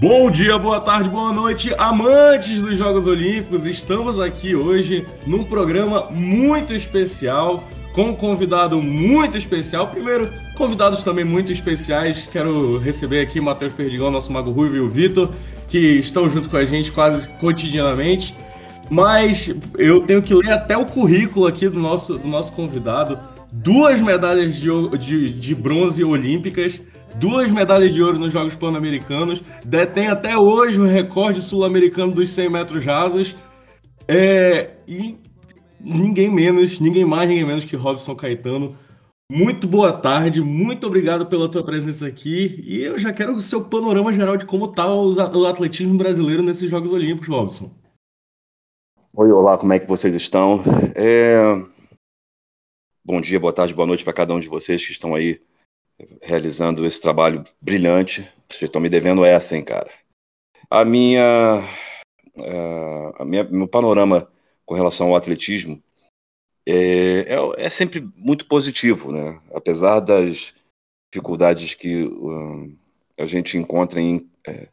Bom dia, boa tarde, boa noite, amantes dos Jogos Olímpicos. Estamos aqui hoje num programa muito especial, com um convidado muito especial. Primeiro, convidados também muito especiais. Quero receber aqui o Matheus Perdigão, nosso Mago Ruivo e o Vitor, que estão junto com a gente quase cotidianamente. Mas eu tenho que ler até o currículo aqui do nosso, do nosso convidado. Duas medalhas de, de, de bronze olímpicas duas medalhas de ouro nos Jogos Pan-Americanos, detém até hoje o recorde sul-americano dos 100 metros rasos, é, e ninguém menos, ninguém mais, ninguém menos que Robson Caetano. Muito boa tarde, muito obrigado pela tua presença aqui, e eu já quero o seu panorama geral de como está o atletismo brasileiro nesses Jogos Olímpicos, Robson. Oi, olá, como é que vocês estão? É... Bom dia, boa tarde, boa noite para cada um de vocês que estão aí realizando esse trabalho brilhante. Vocês estão me devendo essa, hein, cara. A minha, uh, a minha meu panorama com relação ao atletismo é, é, é sempre muito positivo, né? Apesar das dificuldades que uh, a gente encontra em, é,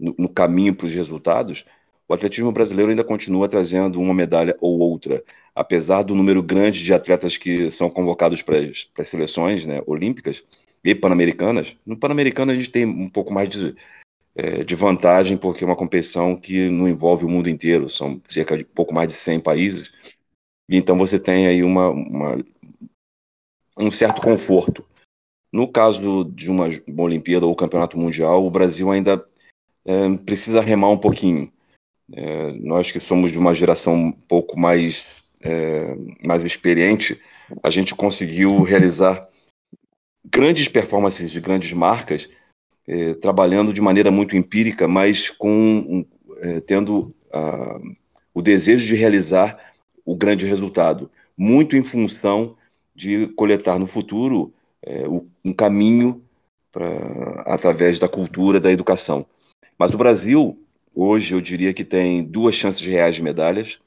no, no caminho para os resultados, o atletismo brasileiro ainda continua trazendo uma medalha ou outra, apesar do número grande de atletas que são convocados para as seleções né, olímpicas e pan-americanas. No pan-americano a gente tem um pouco mais de, é, de vantagem, porque é uma competição que não envolve o mundo inteiro, são cerca de pouco mais de 100 países, então você tem aí uma, uma um certo conforto. No caso de uma Olimpíada ou Campeonato Mundial, o Brasil ainda é, precisa remar um pouquinho. É, nós que somos de uma geração um pouco mais, é, mais experiente, a gente conseguiu realizar grandes performances de grandes marcas, é, trabalhando de maneira muito empírica, mas com é, tendo o desejo de realizar o grande resultado, muito em função de coletar no futuro é, um caminho pra, através da cultura, da educação. Mas o Brasil, hoje, eu diria que tem duas chances reais de medalhas.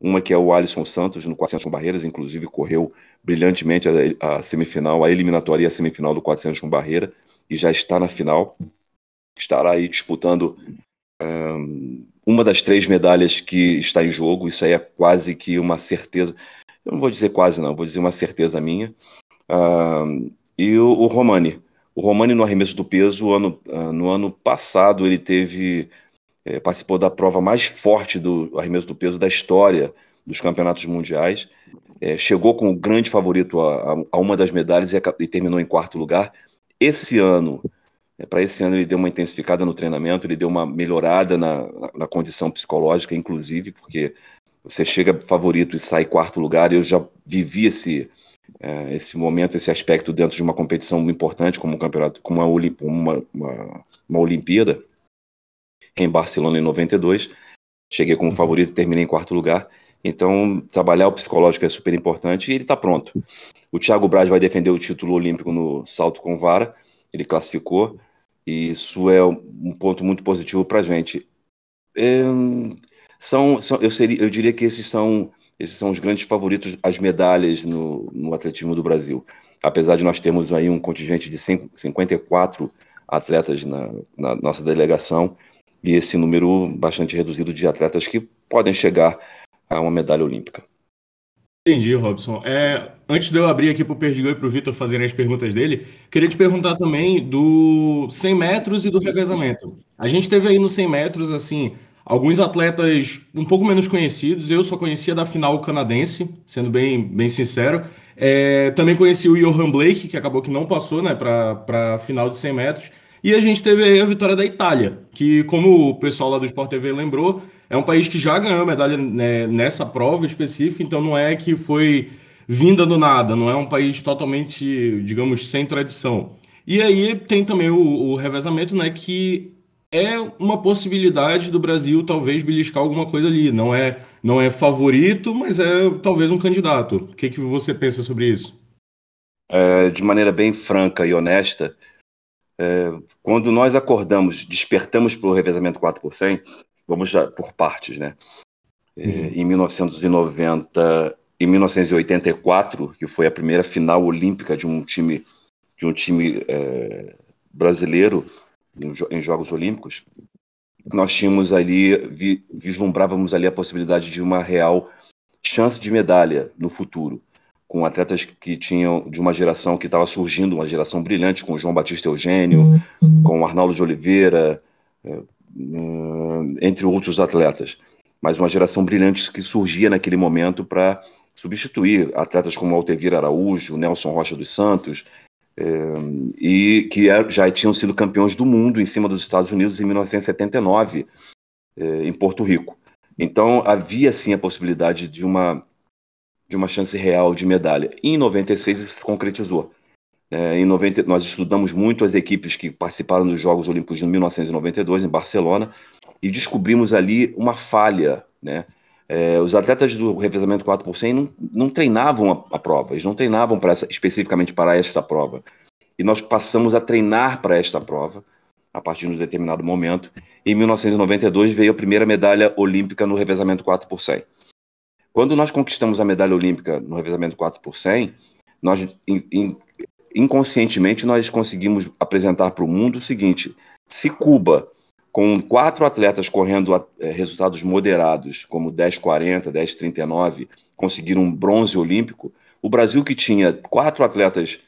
Uma que é o Alisson Santos, no 400 com barreiras, inclusive correu brilhantemente a, a, semifinal, a eliminatória e a semifinal do 400 com barreira, e já está na final. Estará aí disputando um, uma das três medalhas que está em jogo. Isso aí é quase que uma certeza. Eu não vou dizer quase, não, vou dizer uma certeza minha. Um, e o, o, Romani. O Romani no arremesso do peso, ano, uh, no ano passado, ele teve. É, participou da prova mais forte do arremesso do peso da história dos campeonatos mundiais é, chegou como grande favorito a, a, uma das medalhas e, e, terminou em quarto lugar. Esse ano, é, para esse ano, ele deu uma intensificada no treinamento, ele deu uma melhorada na, na condição psicológica, inclusive, porque você chega favorito e sai quarto lugar. Eu já vivi esse, é, esse momento, esse aspecto dentro de uma competição importante como um campeonato, como uma, uma, uma, uma Olimpíada em Barcelona em 92. Cheguei como favorito e terminei em quarto lugar. Então, trabalhar o psicológico é super importante e ele está pronto. O Thiago Braz vai defender o título olímpico no salto com vara, ele classificou, e isso é um ponto muito positivo para a gente. É, são, são, eu, seria, eu diria que esses são, esses são os grandes favoritos às medalhas no, no atletismo do Brasil. Apesar de nós termos aí um contingente de 54 atletas na, na nossa delegação, e esse número bastante reduzido de atletas que podem chegar a uma medalha olímpica. Entendi, Robson. É, antes de eu abrir aqui para o Perdigão e para o Vitor fazerem as perguntas dele, queria te perguntar também do 100 metros e do revezamento. A gente teve aí no 100 metros, assim, alguns atletas um pouco menos conhecidos. Eu só conhecia da final canadense, sendo bem, bem sincero. É, também conheci o Johan Blake, que acabou que não passou né, para a final de 100 metros. E a gente teve aí a vitória da Itália, que, como o pessoal lá do Sport TV lembrou, é um país que já ganhou medalha né, nessa prova específica, então não é que foi vinda do nada, não é um país totalmente, digamos, sem tradição. E aí tem também o, o revezamento, né, que é uma possibilidade do Brasil talvez beliscar alguma coisa ali. Não é, não é favorito, mas é talvez um candidato. O que, que você pensa sobre isso? É, de maneira bem franca e honesta, é, quando nós acordamos, despertamos para o revezamento 4 por 100, vamos já por partes, né? É, uhum. Em 1990, em 1984, que foi a primeira final olímpica de um time de um time é, brasileiro em, em, Jogos Olímpicos, nós tínhamos ali, vi, vislumbrávamos ali a possibilidade de uma real chance de medalha no futuro, com atletas que tinham de uma geração que estava surgindo, uma geração brilhante, com João Batista Eugênio, uhum. com Arnaldo de Oliveira, é, hum, entre outros atletas. Mas uma geração brilhante que surgia naquele momento para substituir atletas como Altevir Araújo, Nelson Rocha dos Santos, é, e que é, já tinham sido campeões do mundo em cima dos Estados Unidos em 1979, é, em Porto Rico. Então havia sim a possibilidade de uma de uma chance real de medalha. E em 96 isso se concretizou. É, em 90, nós estudamos muito as equipes que participaram dos Jogos Olímpicos de 1992 em Barcelona e descobrimos ali uma falha, né? É, os atletas do revezamento 4 por 100 não, não treinavam a, a, prova, eles não treinavam para especificamente para esta prova. E nós passamos a treinar para esta prova a partir de um determinado momento. Em 1992 veio a primeira medalha olímpica no revezamento 4 por 100. Quando nós conquistamos a medalha olímpica no revezamento 4 por 100, nós in, in, inconscientemente nós conseguimos apresentar para o mundo o seguinte: se Cuba com quatro atletas correndo é, resultados moderados, como 10,40, 10,39, conseguiram um bronze olímpico. O Brasil, que tinha quatro atletas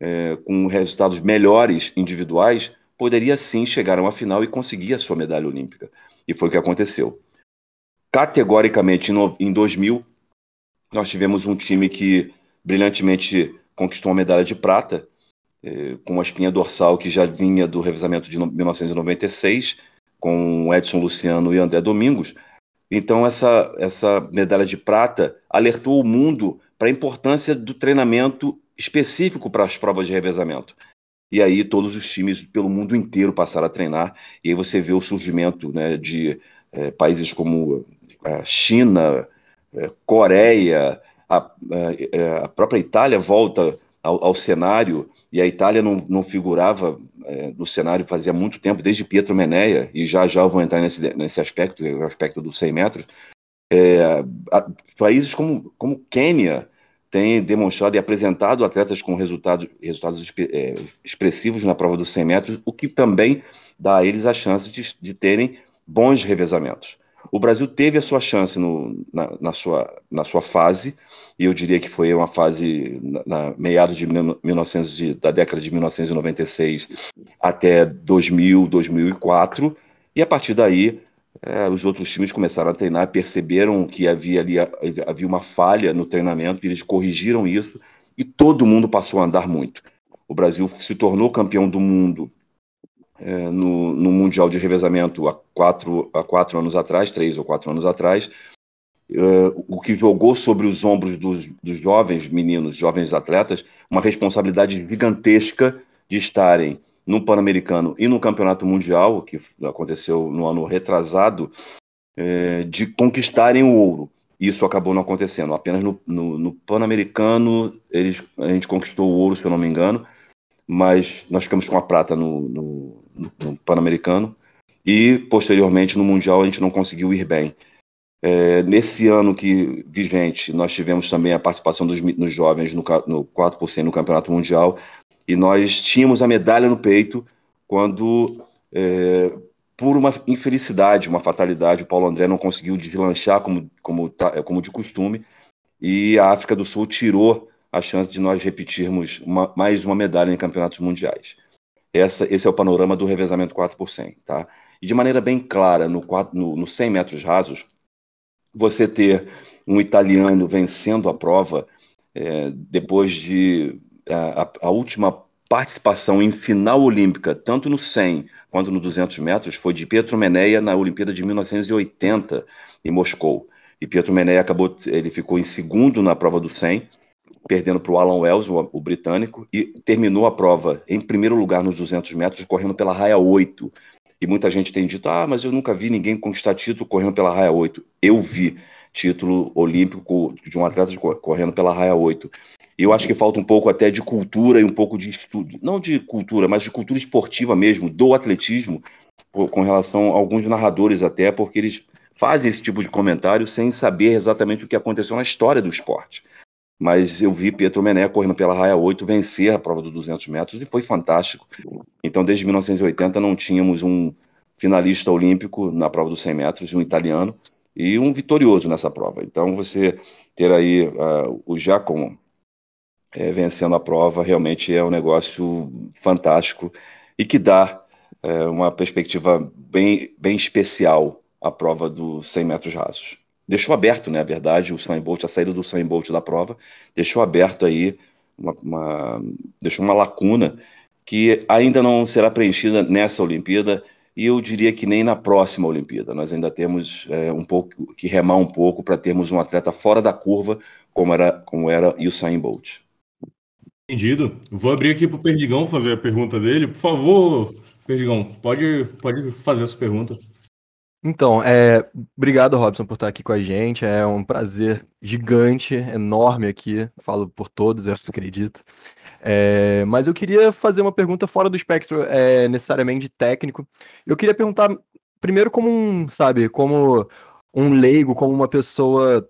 é, com resultados melhores individuais, poderia sim chegar a uma final e conseguir a sua medalha olímpica. E foi o que aconteceu. Categoricamente, em 2000, nós tivemos um time que brilhantemente conquistou uma medalha de prata, eh, com uma espinha dorsal que já vinha do revisamento de 1996, com Edson Luciano e André Domingos. Então, essa, essa medalha de prata alertou o mundo para a importância do treinamento específico para as provas de revezamento. E aí todos os times pelo mundo inteiro passaram a treinar, e aí você vê o surgimento né, de é, países como a China, é, Coreia, a, a, a, própria Itália volta ao, ao cenário e a Itália não, não figurava é, no cenário fazia muito tempo, desde Pietro Meneia, e já já eu vou entrar nesse, nesse aspecto, o aspecto dos 100 metros, é, a, países como, como Quênia têm demonstrado e apresentado atletas com resultado, resultados é, expressivos na prova dos 100 metros, o que também dá a eles a chance de, de terem bons revezamentos. O Brasil teve a sua chance no, na, na, sua, na sua fase, e eu diria que foi uma fase na, na meados de, 1900, de, da década de 1996 até 2000, 2004, e a partir daí é, os outros times começaram a treinar, perceberam que havia ali havia uma falha no treinamento, e eles corrigiram isso, e todo mundo passou a andar muito. O Brasil se tornou campeão do mundo é, no, no, Mundial de Revezamento há quatro, há quatro anos atrás, três ou quatro anos atrás, é, o que jogou sobre os ombros dos, dos, jovens meninos, jovens atletas, uma responsabilidade gigantesca de estarem no Pan-Americano e no Campeonato Mundial, que aconteceu no ano retrasado, é, de conquistarem o ouro. Isso acabou não acontecendo. Apenas no, no, no Pan-Americano a gente conquistou o ouro, se eu não me engano, mas nós ficamos com a prata no, no Pan-Americano e posteriormente no Mundial a gente não conseguiu ir bem. É, nesse ano que vigente, nós tivemos também a participação dos, dos jovens no, no 4% no Campeonato Mundial e nós tínhamos a medalha no peito quando, é, por uma infelicidade, uma fatalidade, o Paulo André não conseguiu deslanchar como, como, como de costume e a África do Sul tirou a chance de nós repetirmos uma, mais uma medalha em campeonatos mundiais. Essa, esse é o panorama do revezamento 4 por 100. Tá? E de maneira bem clara, no, no, no 100 metros rasos, você ter um italiano vencendo a prova é, depois de a, a, última participação em final olímpica, tanto no 100 quanto no 200 metros, foi de Pietro Meneia na Olimpíada de 1980 em Moscou. E Pietro Meneia acabou, ele ficou em segundo na prova do 100 perdendo para o Alan Wells, o, o, britânico, e terminou a prova em primeiro lugar nos 200 metros, correndo pela raia 8. E muita gente tem dito, ah, mas eu nunca vi ninguém conquistar título correndo pela raia 8. Eu vi título olímpico de um atleta correndo pela raia 8. E eu acho que falta um pouco até de cultura e um pouco de estudo, não de cultura, mas de cultura esportiva mesmo, do atletismo, com relação a alguns narradores até, porque eles fazem esse tipo de comentário sem saber exatamente o que aconteceu na história do esporte. Mas eu vi Pietro Mené correndo pela raia 8 vencer a prova dos 200 metros e foi fantástico. Então, desde 1980 não tínhamos um finalista olímpico na prova dos 100 metros, um italiano, e um vitorioso nessa prova. Então, você ter aí uh, o Giacomo é, vencendo a prova realmente é um negócio fantástico e que dá é, uma perspectiva bem, bem especial à prova dos 100 metros rasos deixou aberto, né, a verdade, o Sam Bolt, a saída do Sam Bolt da prova, deixou aberto aí, uma, uma, deixou uma lacuna que ainda não será preenchida nessa Olimpíada e eu diria que nem na próxima Olimpíada. Nós ainda temos é, um pouco que remar um pouco para termos um atleta fora da curva como era, como era Usain Bolt. Entendido. Vou abrir aqui para o Perdigão fazer a pergunta dele. Por favor, Perdigão, pode, pode fazer a sua pergunta. Então, é, obrigado, Robson, por estar aqui com a gente. É um prazer gigante, enorme aqui. Falo por todos, eu acredito. É, mas eu queria fazer uma pergunta fora do espectro é, necessariamente técnico. Eu queria perguntar primeiro como um, sabe, como um leigo, como uma pessoa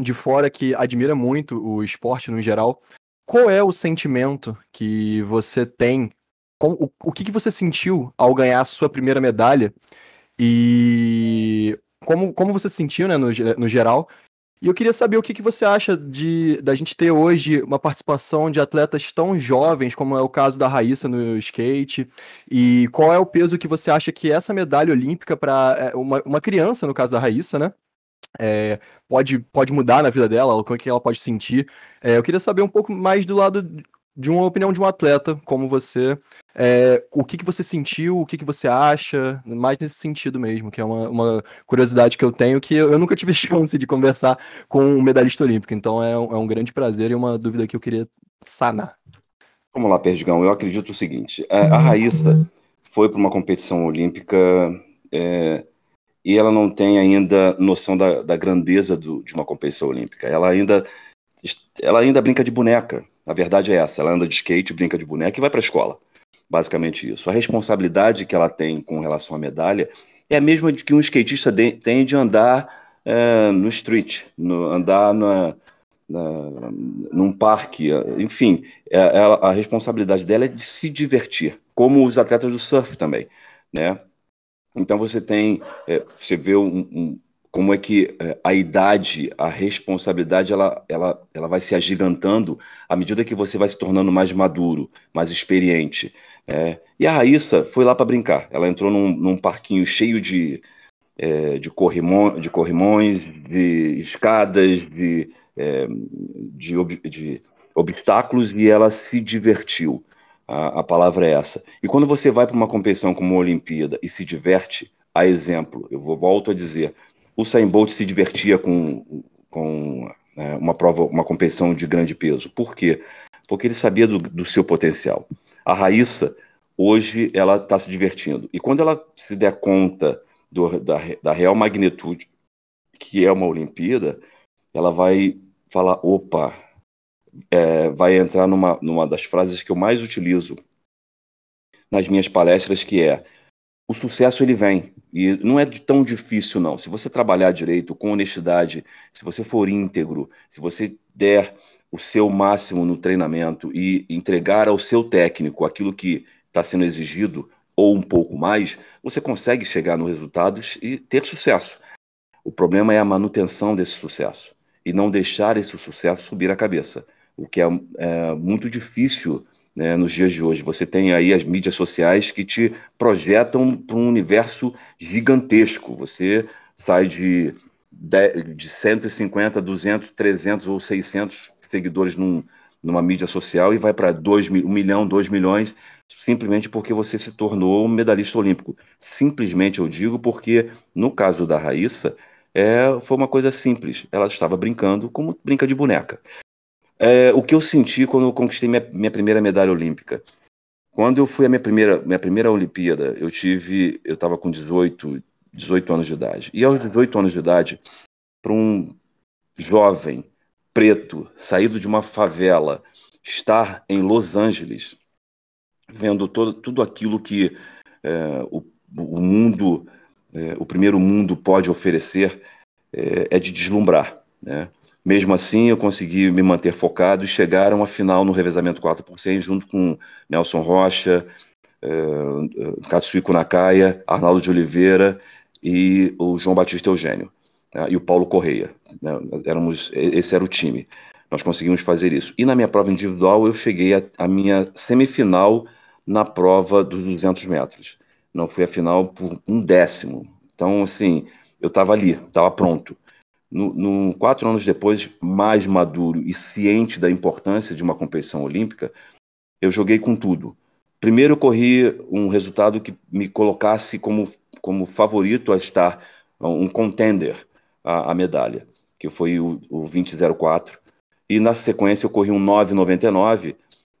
de fora que admira muito o esporte no geral. Qual é o sentimento que você tem? O, o que, que você sentiu ao ganhar a sua primeira medalha? E como, como você se sentiu, né, no, no geral? E eu queria saber o que, que você acha de da gente ter hoje uma participação de atletas tão jovens, como é o caso da Raíssa no skate, e qual é o peso que você acha que essa medalha olímpica para é, uma, uma criança, no caso da Raíssa, né? É, pode, pode mudar na vida dela, como é que ela pode sentir. É, eu queria saber um pouco mais do lado de uma opinião de um atleta como você. É, o que, que você sentiu, o que, que você acha, mais nesse sentido mesmo, que é uma, uma curiosidade que eu tenho, que eu, eu, nunca tive chance de conversar com um medalhista olímpico, então é um, é um grande prazer e uma dúvida que eu queria sanar. Vamos lá, Perdigão, eu acredito o seguinte, a, a Raíssa foi para uma competição olímpica é, e ela não tem ainda noção da, da grandeza do, de uma competição olímpica, ela ainda, ela ainda brinca de boneca, a verdade é essa: ela anda de skate, brinca de boneca e vai para a escola. Basicamente isso. A responsabilidade que ela tem com relação à medalha é a mesma de que um skatista de, tem de andar é, no street, no, andar na, na, num parque, enfim, é, a responsabilidade dela é de se divertir, como os atletas do surf também, né? Então você tem, é, você vê um, um, como é que é, a idade, a responsabilidade, ela, ela, ela vai se agigantando à medida que você vai se tornando mais maduro, mais experiente. É, e a Raíssa foi lá para brincar. Ela entrou num, num parquinho cheio de, é, de, corrimão, de corrimões, de escadas, de, é, de, ob, de obstáculos e ela se divertiu. A, a palavra é essa. E quando você vai para uma competição como a Olimpíada e se diverte, a exemplo, eu vou, volto a dizer, o Usain Bolt se divertia com, com né, uma prova, uma competição de grande peso. Por quê? Porque ele sabia do, do seu potencial. A Raíssa, hoje, ela está se divertindo. E quando ela se der conta do, da, da real magnitude que é uma Olimpíada, ela vai falar: opa, é, vai entrar numa, numa das frases que eu mais utilizo nas minhas palestras, que é o sucesso ele vem. E não é tão difícil, não. Se você trabalhar direito, com honestidade, se você for íntegro, se você der o seu máximo no treinamento e entregar ao seu técnico aquilo que está sendo exigido, ou um pouco mais, você consegue chegar nos resultados e ter sucesso. O problema é a manutenção desse sucesso e não deixar esse sucesso subir a cabeça, o que é, é muito difícil né, nos dias de hoje. Você tem aí as mídias sociais que te projetam para um universo gigantesco. Você sai de, de 150, 200, 300 ou 600 seguidores num, numa mídia social e vai para 2 um milhão, 2 milhões, simplesmente porque você se tornou um medalhista olímpico. Simplesmente eu digo porque, no caso da Raíssa, é, foi uma coisa simples. Ela estava brincando como brinca de boneca. É, o que eu senti quando eu conquistei minha, minha primeira medalha olímpica. Quando eu fui a minha primeira, minha primeira Olimpíada, eu tive, eu estava com 18, 18 anos de idade. E aos 18 anos de idade, para um jovem preto saído de uma favela, estar em Los Angeles, vendo todo, tudo aquilo que é, o, o, mundo, é, o primeiro mundo pode oferecer, é, é de deslumbrar, né? Mesmo assim, eu consegui me manter focado e chegar a uma final no revezamento 4 por 100 junto com Nelson Rocha, eh, Katsuiko Nakaya, Arnaldo de Oliveira e o João Batista Eugênio né, e o Paulo Correia. Né, éramos, esse era o time. Nós conseguimos fazer isso. E na minha prova individual, eu cheguei à minha semifinal na prova dos 200 metros. Não fui a final por um décimo. Então, assim, eu estava ali, estava pronto. No, no, quatro anos depois, mais maduro e ciente da importância de uma competição olímpica, eu joguei com tudo. Primeiro, eu corri um resultado que me colocasse como, como favorito a estar um contender à, à medalha, que foi o, o 2004. E na sequência, eu corri um 9,99,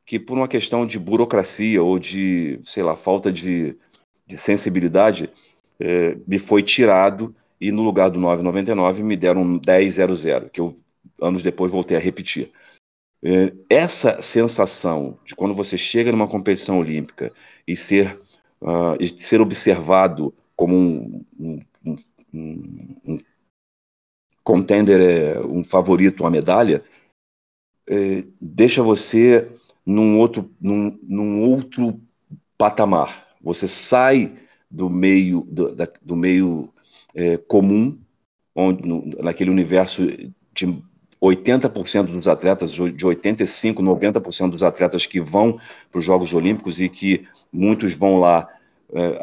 que por uma questão de burocracia ou de, sei lá, falta de, de sensibilidade, eh, me foi tirado e no lugar do 9,99 me deram um 10,00, que eu anos depois voltei a repetir. Eh, essa sensação de quando você chega numa competição olímpica e ser, uh, e ser observado como um, um, um, um contender, eh, um favorito, uma medalha, eh, deixa você num outro, num, num outro patamar. Você sai do meio do, da, do meio é, comum, onde, no, naquele universo de 80% dos atletas, de 85%, 90% dos atletas que vão para os Jogos Olímpicos e que muitos vão lá. É,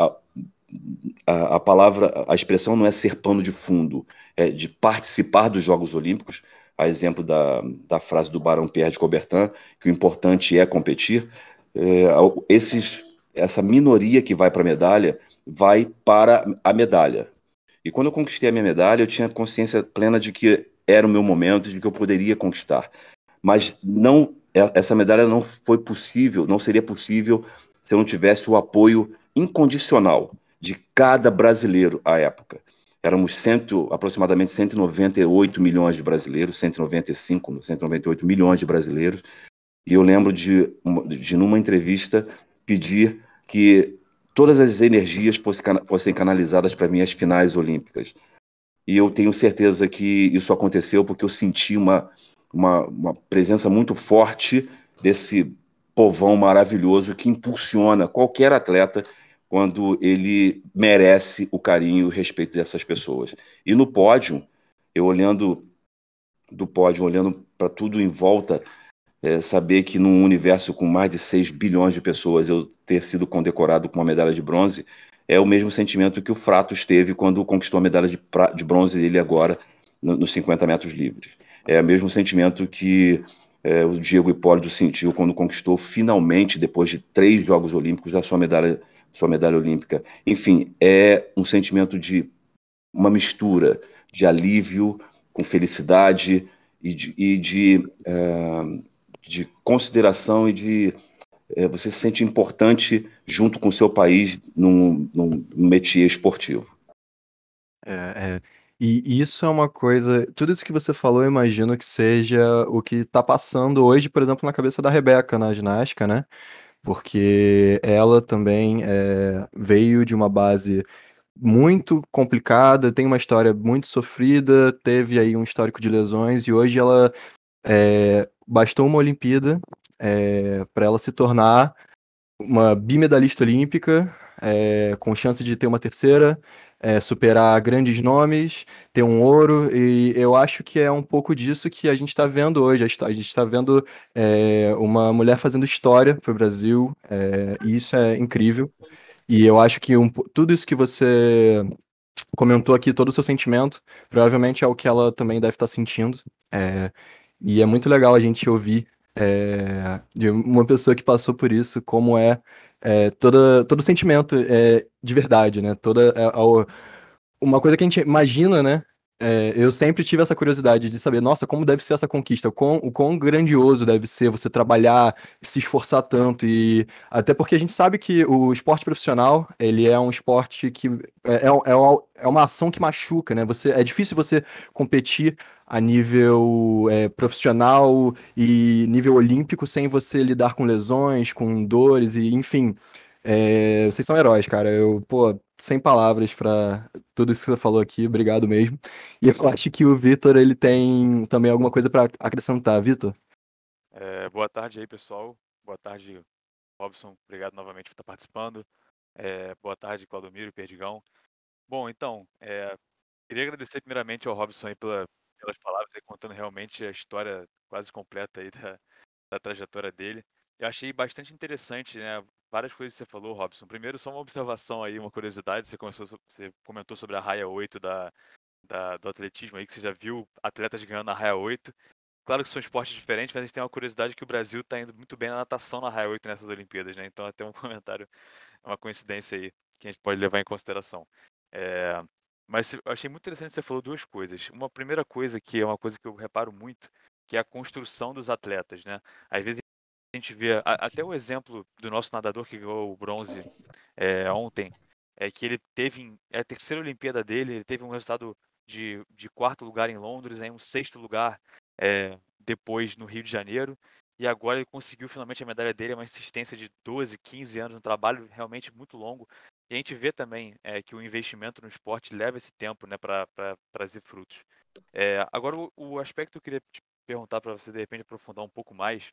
a, a, palavra, a expressão não é ser pano de fundo, é de participar dos Jogos Olímpicos, a exemplo da, da frase do Barão Pierre de Coubertin, que o importante é competir. É, esses, essa minoria que vai para a medalha vai para a medalha. E quando eu conquistei a minha medalha, eu tinha consciência plena de que era o meu momento, de que eu poderia conquistar. Mas não essa medalha não foi possível, não seria possível se eu não tivesse o apoio incondicional de cada brasileiro à época. Éramos cento, aproximadamente 198 milhões de brasileiros, 195, 198 milhões de brasileiros, e eu lembro de, de numa entrevista, pedir que todas as energias fossem canalizadas para minhas finais olímpicas. E eu tenho certeza que isso aconteceu porque eu senti uma, uma, uma presença muito forte desse povão maravilhoso que impulsiona qualquer atleta quando ele merece o carinho e o respeito dessas pessoas. E no pódio, eu olhando do pódio, olhando para tudo em volta, é, saber que num universo com mais de 6 bilhões de pessoas eu ter sido condecorado com uma medalha de bronze é o mesmo sentimento que o Fratos teve quando conquistou a medalha de, de bronze dele agora no, nos 50 metros livres. É o mesmo sentimento que é, o Diego Hipólito sentiu quando conquistou finalmente, depois de três Jogos Olímpicos, a sua medalha, sua medalha olímpica. Enfim, é um sentimento de uma mistura de alívio com felicidade e de, e de uh, de consideração e de é, você se sente importante junto com o seu país num, num métier esportivo. É, é, e isso é uma coisa. Tudo isso que você falou, eu imagino que seja o que está passando hoje, por exemplo, na cabeça da Rebeca na ginástica, né? Porque ela também é, veio de uma base muito complicada, tem uma história muito sofrida, teve aí um histórico de lesões e hoje ela é, bastou uma Olimpíada é, para ela se tornar uma bimedalista olímpica, é, com chance de ter uma terceira, é, superar grandes nomes, ter um ouro, e eu acho que é um pouco disso que a gente está vendo hoje. A gente está vendo é, uma mulher fazendo história para o Brasil, é, e isso é incrível. E eu acho que um, tudo isso que você comentou aqui, todo o seu sentimento, provavelmente é o que ela também deve estar tá sentindo. É, e é muito legal a gente ouvir é, de uma pessoa que passou por isso, como é, é toda, todo sentimento é, de verdade, né? Toda uma coisa que a gente imagina, né? É, eu sempre tive essa curiosidade de saber, nossa, como deve ser essa conquista, o quão, o quão grandioso deve ser você trabalhar, se esforçar tanto, e até porque a gente sabe que o esporte profissional, ele é um esporte que é, é, é, é uma ação que machuca, né? Você, é difícil você competir a nível é, profissional e nível olímpico sem você lidar com lesões, com dores e enfim. É, vocês são heróis, cara. Eu, pô, sem palavras para tudo isso que você falou aqui, obrigado mesmo. E eu acho que o Vitor ele tem também alguma coisa para acrescentar, Vitor. É, boa tarde aí, pessoal. Boa tarde, Robson. Obrigado novamente por estar participando. É, boa tarde, Claudomiro, Perdigão. Bom, então, é, queria agradecer primeiramente ao Robson aí pela, pelas palavras, aí, contando realmente a história quase completa aí da, da trajetória dele. Eu achei bastante interessante, né? Várias coisas que você falou, Robson. Primeiro, só uma observação aí, uma curiosidade. Você, começou, você comentou sobre a raia 8 da, da, do atletismo aí, que você já viu atletas ganhando a raia 8. Claro que são esportes diferentes, mas a gente tem uma curiosidade que o Brasil está indo muito bem na natação na raia 8 nessas Olimpíadas, né? Então, até um comentário, uma coincidência aí que a gente pode levar em consideração. É, mas eu achei muito interessante que você falou duas coisas. Uma primeira coisa, que é uma coisa que eu reparo muito, que é a construção dos atletas, né? Às vezes a gente vê até o exemplo do nosso nadador que ganhou o bronze é, ontem, é que ele teve é a terceira Olimpíada dele, ele teve um resultado de, de quarto lugar em Londres, aí um sexto lugar é, depois no Rio de Janeiro, e agora ele conseguiu finalmente a medalha dele, é uma insistência de 12, 15 anos, um trabalho realmente muito longo. E a gente vê também é, que o investimento no esporte leva esse tempo né, para trazer frutos. É, agora, o, o aspecto que eu queria te perguntar para você, de repente, aprofundar um pouco mais,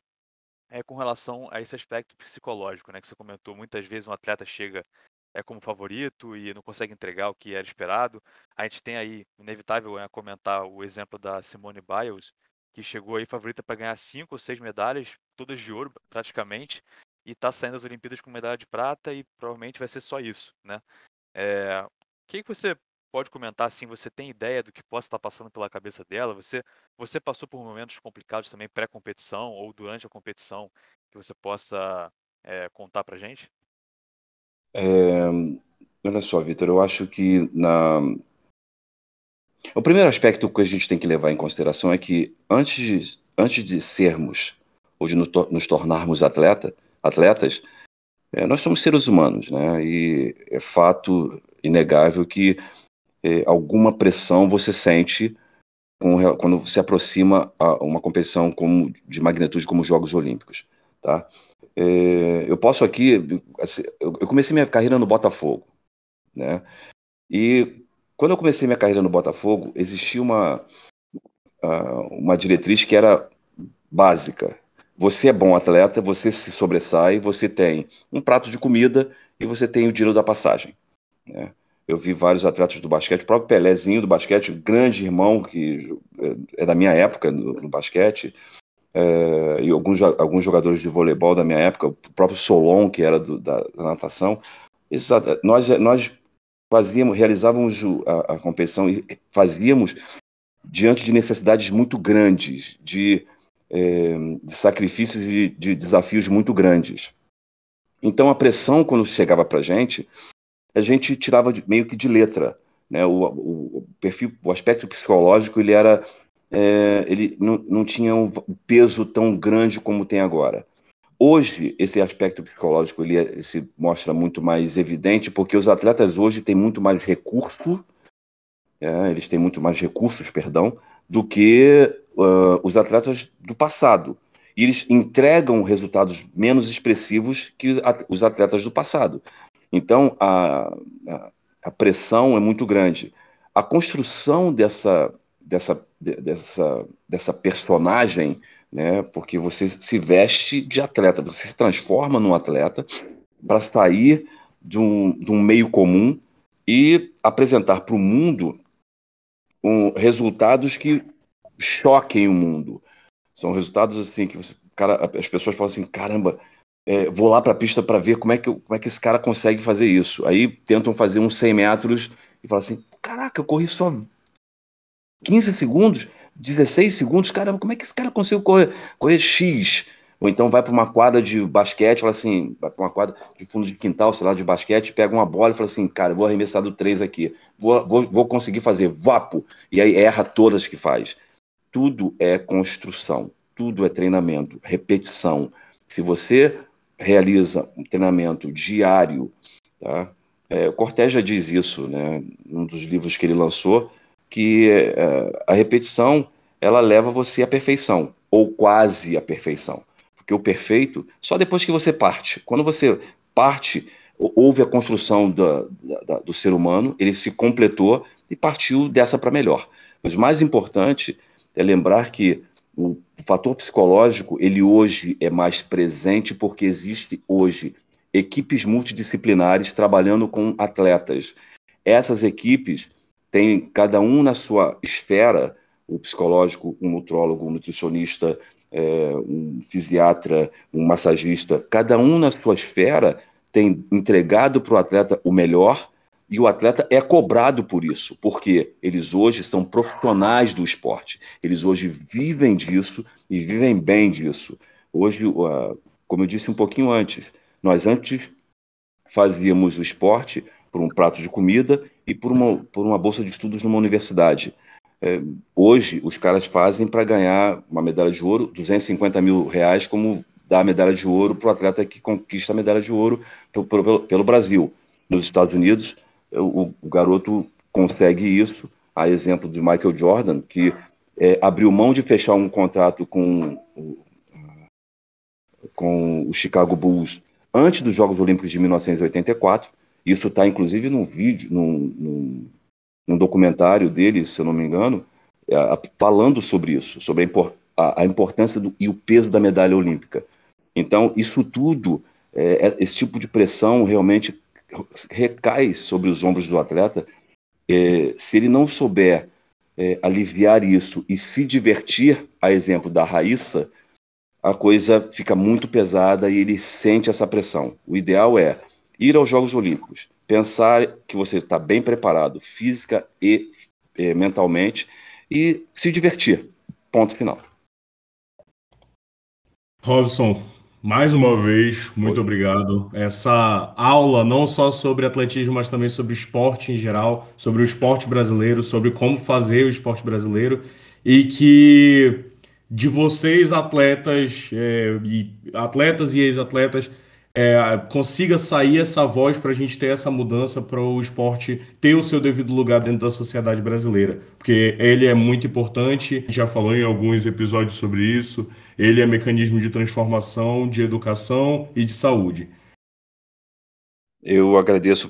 é com relação a esse aspecto psicológico, né, que você comentou. Muitas vezes um atleta chega é como favorito e não consegue entregar o que era esperado. A gente tem aí, inevitável é comentar o exemplo da Simone Biles, que chegou aí favorita para ganhar cinco ou seis medalhas, todas de ouro praticamente, e está saindo das Olimpíadas com medalha de prata e provavelmente vai ser só isso, né? É, o que, que você pode comentar assim? Você tem ideia do que possa estar passando pela cabeça dela? Você você passou por momentos complicados também pré-competição ou durante a competição que você possa é, contar para gente? É, olha só, Vitor, eu acho que na o primeiro aspecto que a gente tem que levar em consideração é que antes de, antes de sermos ou de nos tornarmos atleta, atletas, é, nós somos seres humanos, né? E é fato inegável que é, alguma pressão você sente com, quando se aproxima a uma competição como, de magnitude como os Jogos Olímpicos, tá? É, eu posso aqui, assim, eu comecei minha carreira no Botafogo, né? E quando eu comecei minha carreira no Botafogo, existia uma uma diretriz que era básica, você é bom atleta, você se sobressai, você tem um prato de comida e você tem o dinheiro da passagem. Né? Eu vi vários atletas do basquete, o próprio Pelézinho do basquete, grande irmão que é da minha época no, no basquete, é, e alguns, alguns jogadores de voleibol da minha época, o próprio Solon, que era do, da, da, natação. Esses, nós, nós fazíamos, realizávamos a, a competição e fazíamos diante de necessidades muito grandes, de é, de sacrifícios e de desafios muito grandes. Então a pressão, quando chegava para gente, a gente tirava de, meio que de letra. Né? O, o, perfil, o aspecto psicológico, ele era. É, ele não, não tinha um peso tão grande como tem agora. Hoje, esse aspecto psicológico ele é, se mostra muito mais evidente, porque os atletas hoje têm muito mais recurso, é, eles têm muito mais recursos, perdão, do que uh, os atletas do passado. E eles entregam resultados menos expressivos que os atletas do passado. Então, a, a, pressão é muito grande. A construção dessa, dessa, dessa, dessa personagem, né, porque você se veste de atleta, você se transforma num atleta para sair de um, de um meio comum e apresentar para o mundo um, resultados que choquem o mundo. São resultados assim que você, cara, as pessoas falam assim, caramba, é, vou lá para a pista para ver como é, que, como é que esse cara consegue fazer isso. Aí tentam fazer uns 100 metros e falam assim, caraca, eu corri só 15 segundos, 16 segundos, caramba, como é que esse cara conseguiu correr, correr X? Ou então vai para uma quadra de basquete, fala assim, vai para uma quadra de fundo de quintal, sei lá, de basquete, pega uma bola e fala assim, cara, vou arremessar do 3 aqui, vou, vou, vou conseguir fazer, vapo, e aí erra todas que faz. Tudo é construção, tudo é treinamento, repetição. Se você realiza um treinamento diário, tá? É, o Cortés já diz isso, né, num dos livros que ele lançou, que é, a repetição ela leva você à perfeição, ou quase à perfeição. Porque o perfeito, só depois que você parte. Quando você parte, houve a construção do, da, do ser humano, ele se completou e partiu dessa para melhor. Mas o mais importante é lembrar que o fator psicológico, ele hoje é mais presente porque existe hoje equipes multidisciplinares trabalhando com atletas. Essas equipes têm cada um na sua esfera, o psicológico, um nutrólogo, um nutricionista, é, um fisiatra, um massagista, cada um na sua esfera tem entregado para o atleta o melhor e o atleta é cobrado por isso, porque eles hoje são profissionais do esporte. Eles hoje vivem disso e vivem bem disso. Hoje, como eu disse um pouquinho antes, nós antes fazíamos o esporte por um prato de comida e por uma, por uma bolsa de estudos numa universidade. É, hoje, os caras fazem para ganhar uma medalha de ouro, 250 mil reais, como dar a medalha de ouro para o atleta que conquista a medalha de ouro pelo, pelo, pelo Brasil. Nos Estados Unidos, o, o garoto consegue isso, a exemplo de Michael Jordan, que é, abriu mão de fechar um contrato com, com o Chicago Bulls antes dos Jogos Olímpicos de 1984. Isso está, inclusive, num vídeo, num, num, num, documentário dele, se eu não me engano, é, falando sobre isso, sobre a, a, a importância do, e o peso da medalha olímpica. Então, isso tudo, é, esse tipo de pressão realmente recai sobre os ombros do atleta, é, se ele não souber é, aliviar isso e se divertir, a exemplo da Raíssa, a coisa fica muito pesada e ele sente essa pressão. O ideal é ir aos Jogos Olímpicos, pensar que você está bem preparado física e é, mentalmente e se divertir. Ponto final. Robson, mais uma vez, muito obrigado. Essa aula não só sobre atletismo, mas também sobre esporte em geral, sobre o esporte brasileiro, sobre como fazer o esporte brasileiro e que de vocês atletas é, e atletas e ex-atletas é, consiga sair essa voz para a gente ter essa mudança para o esporte ter o seu devido lugar dentro da sociedade brasileira. Porque ele é muito importante, já falou em alguns episódios sobre isso, ele é mecanismo de transformação, de educação e de saúde. Eu agradeço,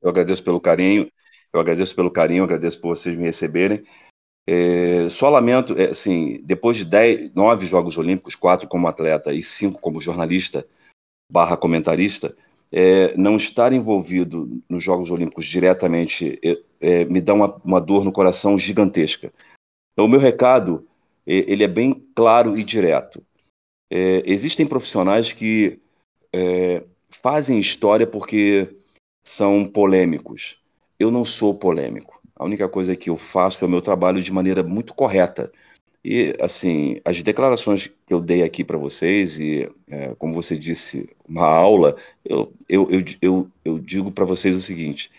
eu agradeço pelo carinho, eu agradeço pelo carinho, agradeço por vocês me receberem. É, só lamento, é, assim, depois de dez, nove Jogos Olímpicos, quatro como atleta e cinco como jornalista, barra comentarista, é, não estar envolvido nos Jogos Olímpicos diretamente é, é, me dá uma, uma, dor no coração gigantesca. Então, o meu recado é, ele é bem claro e direto. É, existem profissionais que é, fazem história porque são polêmicos. Eu não sou polêmico. A única coisa que eu faço é o meu trabalho de maneira muito correta. E, assim, as declarações que eu dei aqui para vocês, e é, como você disse, uma aula, eu, eu, eu, eu, eu digo para vocês o seguinte: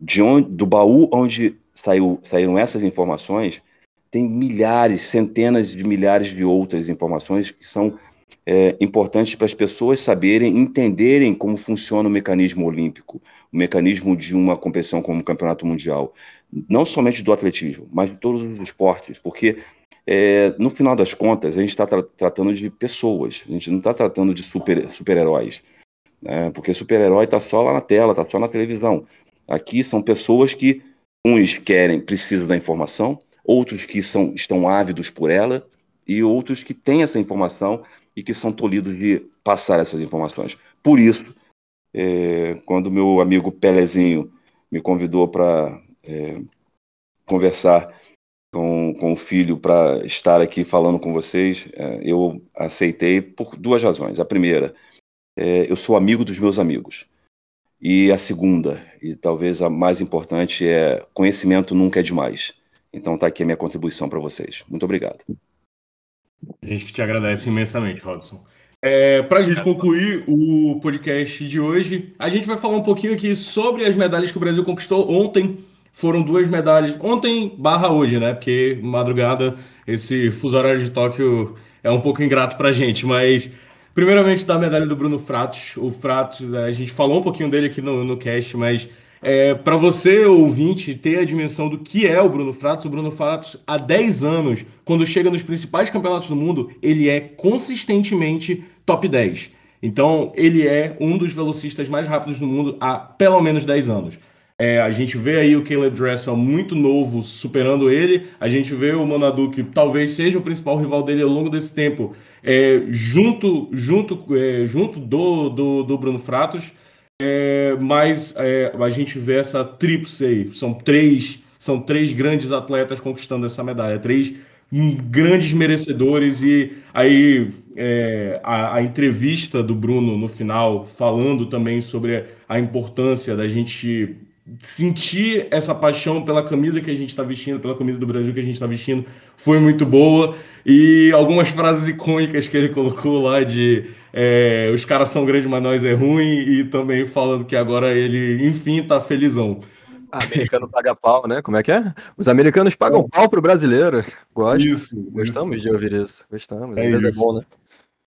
de onde, do baú onde saiu, saíram essas informações, tem milhares, centenas de milhares de outras informações que são é, importantes para as pessoas saberem, entenderem como funciona o mecanismo olímpico, o mecanismo de uma competição como o Campeonato Mundial. Não somente do atletismo, mas de todos os esportes, porque é, no final das contas, a gente está tra tratando de pessoas, a gente não está tratando de super-heróis. Super né? Porque super-herói está só lá na tela, está só na televisão. Aqui são pessoas que uns querem, precisam da informação, outros que são, estão ávidos por ela e outros que têm essa informação e que são tolhidos de passar essas informações. Por isso, é, quando meu amigo Pelezinho me convidou para é, conversar com, com o filho para estar aqui falando com vocês, é, eu aceitei por duas razões. A primeira, é, eu sou amigo dos meus amigos. E a segunda, e talvez a mais importante, é conhecimento nunca é demais. Então tá aqui a minha contribuição para vocês. Muito obrigado. A gente te agradece imensamente, Robson. É, para a gente concluir o podcast de hoje, a gente vai falar um pouquinho aqui sobre as medalhas que o Brasil conquistou ontem foram duas medalhas. Ontem barra hoje, né? Porque madrugada, esse fuso horário de Tóquio é um pouco ingrato pra gente, mas primeiramente da medalha do Bruno Fratos. O Fratos, a gente falou um pouquinho dele aqui no, no cast, mas é, para você, ouvinte, ter a dimensão do que é o Bruno Fratos, o Bruno Fratos, há 10 anos, quando chega nos principais campeonatos do mundo, ele é consistentemente top 10. Então, ele é um dos velocistas mais rápidos do mundo há pelo menos 10 anos. É, a gente vê aí o Caleb Dressel muito novo superando ele. A gente vê o Monadu, que talvez seja o principal rival dele ao longo desse tempo, é, junto, junto, é, junto do, do, do Bruno Fratos. É, mas é, a gente vê essa tríplice aí. São três, são três grandes atletas conquistando essa medalha. Três grandes merecedores. E aí é, a, a, entrevista do Bruno no final, falando também sobre a importância da gente sentir essa paixão pela camisa que a gente está vestindo, pela camisa do Brasil que a gente está vestindo, foi muito boa. E algumas frases icônicas que ele colocou lá de é, os caras são grandes, mas nós é ruim, e também falando que agora ele, enfim, tá felizão. Americano paga pau, né? Como é que é? Os americanos pagam é. pau pro brasileiro. Gosto. Isso. Gostamos isso. de ouvir isso. Gostamos. É, isso. é bom, né?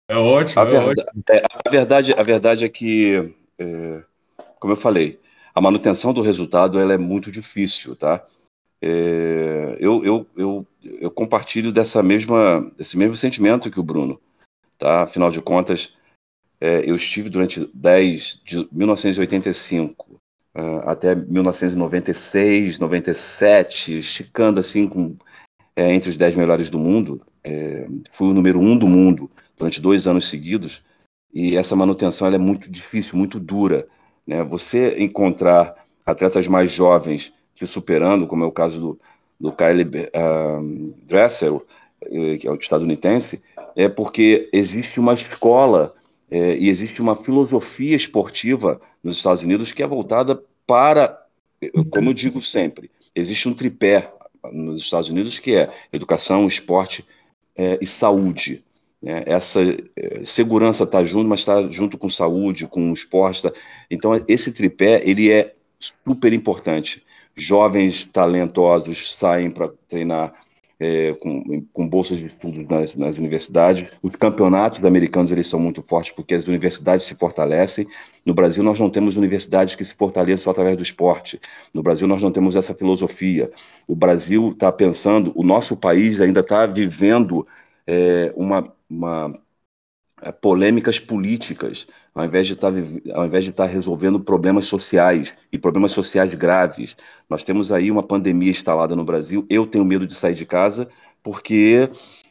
É ótimo. A, é verdade, ótimo. É, a, verdade, a verdade é que, é, como eu falei, a manutenção do resultado ela é muito difícil, tá? É, eu, eu, eu, eu compartilho dessa mesma, desse mesmo sentimento que o Bruno, tá? Afinal de contas, é, eu estive durante 10 de 1985 uh, até 1996, 97, esticando assim com, é, entre os 10 melhores do mundo. É, fui o número um do mundo durante dois anos seguidos e essa manutenção é muito difícil, muito dura. Né? Você encontrar atletas mais jovens te superando, como é o caso do, do Kyle uh, Dressel, eh, que é o estadunidense, é porque existe uma escola é, e existe uma filosofia esportiva nos Estados Unidos que é voltada para, como eu digo sempre, existe um tripé nos Estados Unidos que é educação, esporte é, e saúde. Né? Essa é, segurança está junto, mas está junto com saúde, com esporte. Tá... Então, esse tripé ele é super importante. Jovens talentosos saem para treinar é, com, com, bolsas de estudos nas, nas, universidades. Os campeonatos americanos eles são muito fortes porque as universidades se fortalecem. No Brasil nós não temos universidades que se fortaleçam através do esporte. No Brasil nós não temos essa filosofia. O Brasil está pensando, o nosso país ainda está vivendo é, uma, uma é, polêmicas políticas, ao invés de estar tá ao invés de estar tá resolvendo problemas sociais e problemas sociais graves. Nós temos aí uma pandemia instalada no Brasil. Eu tenho medo de sair de casa porque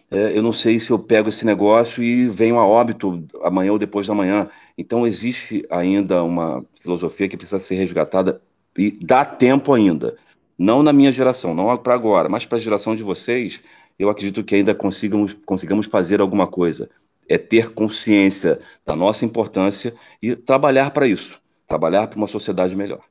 é, eu não sei se eu pego esse negócio e venho a óbito amanhã ou depois da manhã. Então existe ainda uma filosofia que precisa ser resgatada e dá tempo ainda. Não na minha geração, não para agora, mas para a geração de vocês, eu acredito que ainda consigamos, consigamos fazer alguma coisa é ter consciência da nossa importância e trabalhar para isso, trabalhar para uma sociedade melhor.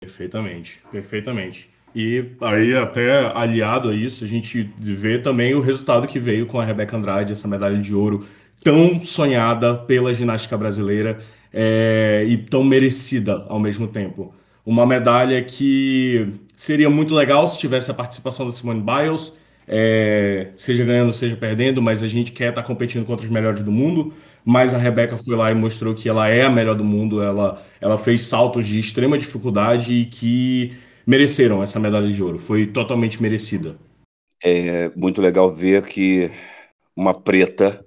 Perfeitamente, perfeitamente. E aí, até aliado a isso, a gente vê também o resultado que veio com a Rebeca Andrade, essa medalha de ouro tão sonhada pela ginástica brasileira é, e tão merecida ao mesmo tempo. Uma medalha que seria muito legal se tivesse a participação da Simone Biles, é, seja ganhando, seja perdendo, mas a gente quer estar tá competindo contra os melhores do mundo. Mas a Rebeca foi lá e mostrou que ela é a melhor do mundo, ela, ela fez saltos de extrema dificuldade e que mereceram essa medalha de ouro. Foi totalmente merecida. É muito legal ver que uma preta,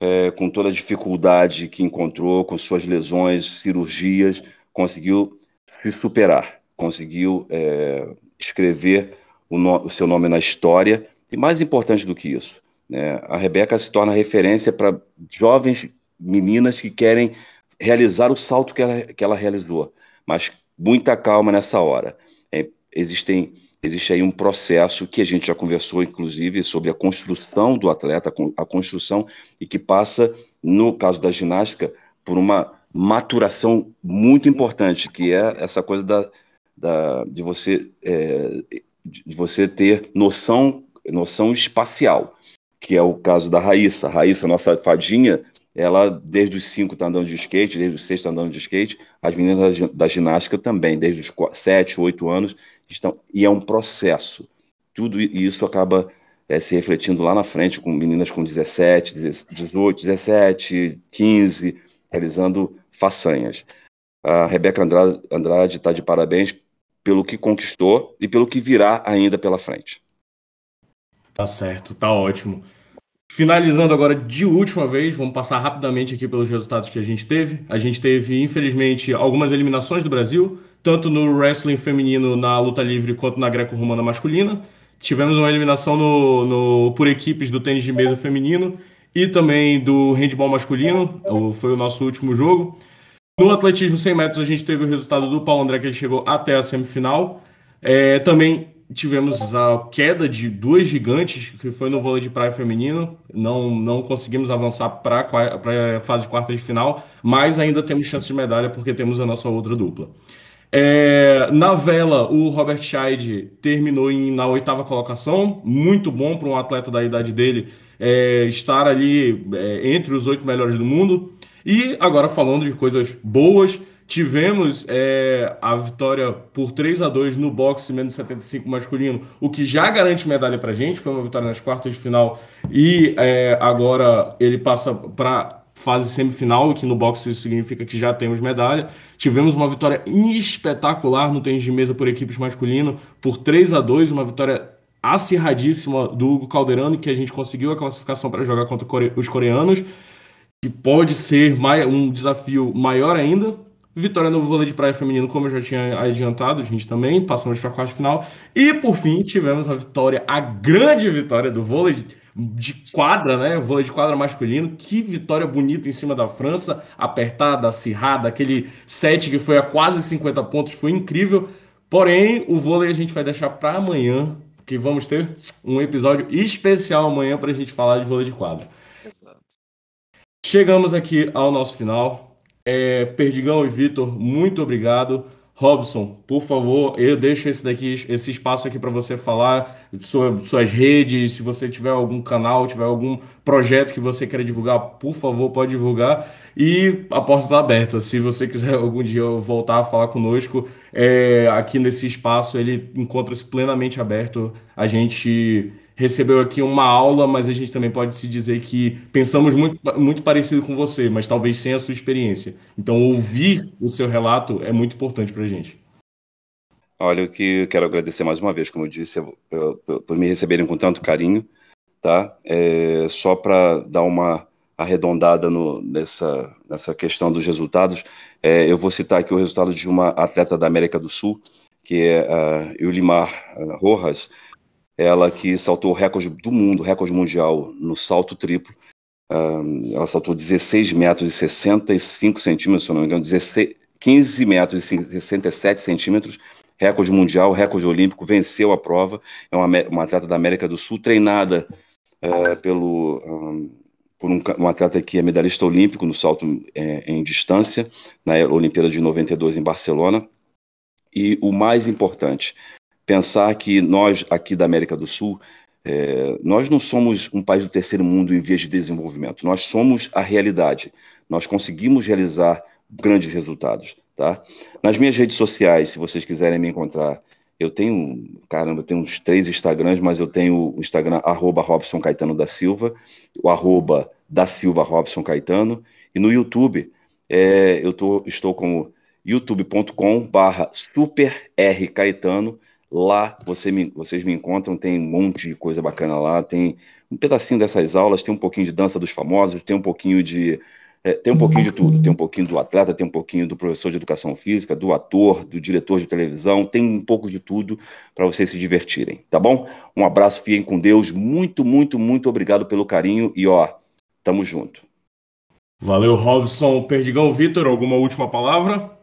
é, com toda a dificuldade que encontrou, com suas lesões, cirurgias, conseguiu se superar, conseguiu é, escrever o, no, o seu nome na história, e mais importante do que isso, né, a Rebeca se torna referência para jovens meninas que querem realizar o salto que ela, que ela realizou, mas muita calma nessa hora. É, existem, existe aí um processo que a gente já conversou, inclusive, sobre a construção do atleta, a construção, e que passa, no caso da ginástica, por uma maturação muito importante, que é essa coisa da, da de você é, de você ter noção, noção espacial, que é o caso da Raíssa. A Raíssa, nossa fadinha, ela desde os 5 está andando de skate, desde os 6 está andando de skate, as meninas da, da ginástica também, desde os 7, 8 anos, estão, e é um processo. Tudo isso acaba é, se refletindo lá na frente, com meninas com 17, 18, 17, 15, realizando façanhas. A Rebeca Andrade está de parabéns pelo que conquistou e pelo que virá ainda pela frente. Tá certo, tá ótimo. Finalizando agora de última vez, vamos passar rapidamente aqui pelos resultados que a gente teve. A gente teve, infelizmente, algumas eliminações do Brasil, tanto no wrestling feminino na luta livre quanto na greco-romana masculina. Tivemos uma eliminação no, no, por equipes do tênis de mesa feminino e também do handball masculino, foi o nosso último jogo. No atletismo 100 metros, a gente teve o resultado do Paulo André, que ele chegou até a semifinal. É, também tivemos a queda de duas gigantes, que foi no vôlei de praia feminino. Não, não conseguimos avançar para a fase de quartas de final, mas ainda temos chance de medalha porque temos a nossa outra dupla. É, na vela, o Robert Scheid terminou em, na oitava colocação, muito bom para um atleta da idade dele é, estar ali é, entre os oito melhores do mundo. E agora falando de coisas boas, tivemos é, a vitória por 3 a 2 no boxe menos 75 masculino, o que já garante medalha para gente. Foi uma vitória nas quartas de final e é, agora ele passa para fase semifinal, que no boxe significa que já temos medalha. Tivemos uma vitória espetacular no tênis de mesa por equipes masculino, por 3 a 2 uma vitória acirradíssima do Hugo Calderano, que a gente conseguiu a classificação para jogar contra os coreanos, que pode ser um desafio maior ainda. Vitória no vôlei de praia feminino, como eu já tinha adiantado, a gente também passamos para a quarta final. E por fim, tivemos a vitória, a grande vitória do vôlei de quadra, né? Vôlei de quadra masculino. Que vitória bonita em cima da França, apertada, acirrada, aquele set que foi a quase 50 pontos, foi incrível. Porém, o vôlei a gente vai deixar para amanhã, que vamos ter um episódio especial amanhã para a gente falar de vôlei de quadra. Exato. Chegamos aqui ao nosso final. É, Perdigão e Vitor, muito obrigado. Robson, por favor, eu deixo esse daqui, esse espaço aqui para você falar sobre suas redes, se você tiver algum canal, tiver algum projeto que você queira divulgar, por favor, pode divulgar. E a porta está aberta. Se você quiser algum dia voltar a falar conosco, é, aqui nesse espaço ele encontra-se plenamente aberto. A gente recebeu aqui uma aula, mas a gente também pode se dizer que pensamos muito, muito parecido com você, mas talvez sem a sua experiência. Então, ouvir o seu relato é muito importante para a gente. Olha, eu que quero agradecer mais uma vez, como eu disse, por me receberem com tanto carinho, tá? É, só para dar uma arredondada no, nessa, nessa questão dos resultados, é, eu vou citar aqui o resultado de uma atleta da América do Sul, que é a Yulimar Rojas, ela que saltou o recorde do mundo, recorde mundial no salto triplo. Ela saltou 16 metros e 65 centímetros, se não me engano, 16, 15 metros e 67 centímetros, recorde mundial, recorde olímpico, venceu a prova. É uma, uma atleta da América do Sul, treinada uh, pelo, um, por um, um, atleta que é medalhista olímpico no salto é, em distância, na Olimpíada de 92 em Barcelona. E o mais importante, pensar que nós aqui da América do Sul, é, nós não somos um país do terceiro mundo em vias de desenvolvimento, nós somos a realidade. Nós conseguimos realizar grandes resultados, tá? Nas minhas redes sociais, se vocês quiserem me encontrar, eu tenho, caramba, eu tenho uns três Instagrams, mas eu tenho o Instagram arroba Robson Caetano da Silva, o arroba da Silva Robson Caetano, e no YouTube é, eu tô, estou como youtube.com barra super R Caetano, Lá você me, vocês me encontram, tem um monte de coisa bacana lá, tem um pedacinho dessas aulas, tem um pouquinho de dança dos famosos, tem um pouquinho de é, tem um pouquinho de tudo, tem um pouquinho do atleta, tem um pouquinho do professor de educação física, do ator, do diretor de televisão, tem um pouco de tudo para vocês se divertirem, tá bom? Um abraço, fiquem com Deus, muito, muito, muito obrigado pelo carinho e ó, tamo junto. Valeu, Robson. Perdigão, Vitor, alguma última palavra?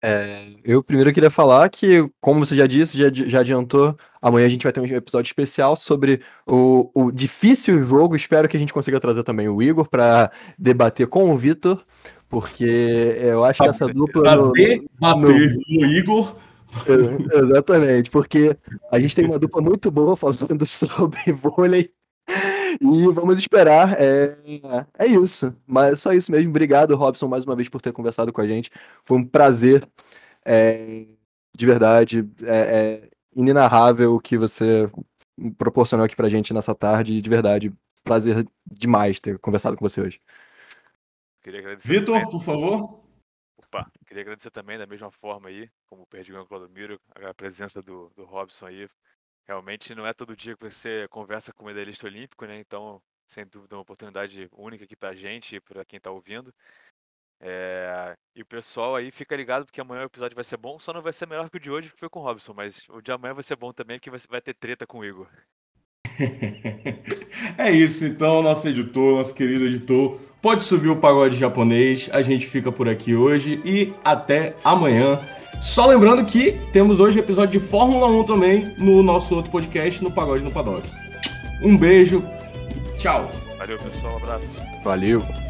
É, eu primeiro queria falar que, como você já disse, já, já adiantou, amanhã a gente vai ter um episódio especial sobre o, o difícil jogo. Espero que a gente consiga trazer também o Igor para debater com o Vitor, porque eu acho que essa dupla. Pra no, debater no, no Igor. É, exatamente, porque a gente tem uma dupla muito boa falando sobre vôlei e vamos esperar. É, é isso. Mas só isso mesmo. Obrigado, Robson, mais uma vez por ter conversado com a gente. Foi um prazer. É, de verdade. É, é inenarrável o que você proporcionou aqui pra gente nessa tarde. De verdade, prazer demais ter conversado com você hoje. Vitor, por favor. Opa, queria agradecer também da mesma forma aí, como o Perdigão Clodomiro, a presença do, do Robson aí. Realmente não é todo dia que você conversa com o medalhista olímpico, né? Então sem dúvida uma oportunidade única aqui pra gente e pra quem tá ouvindo. É, e o pessoal aí fica ligado porque amanhã o episódio vai ser bom, só não vai ser melhor que o de hoje que foi com o Robson, mas o de amanhã vai ser bom também que vai ter treta com o Igor. é isso, então, nosso editor, nosso querido editor, pode subir o pagode japonês. A gente fica por aqui hoje e até amanhã. Só lembrando que temos hoje episódio de Fórmula 1 também no nosso outro podcast, no Pagode no Paddock. Um beijo, tchau. Valeu, pessoal, um abraço. Valeu.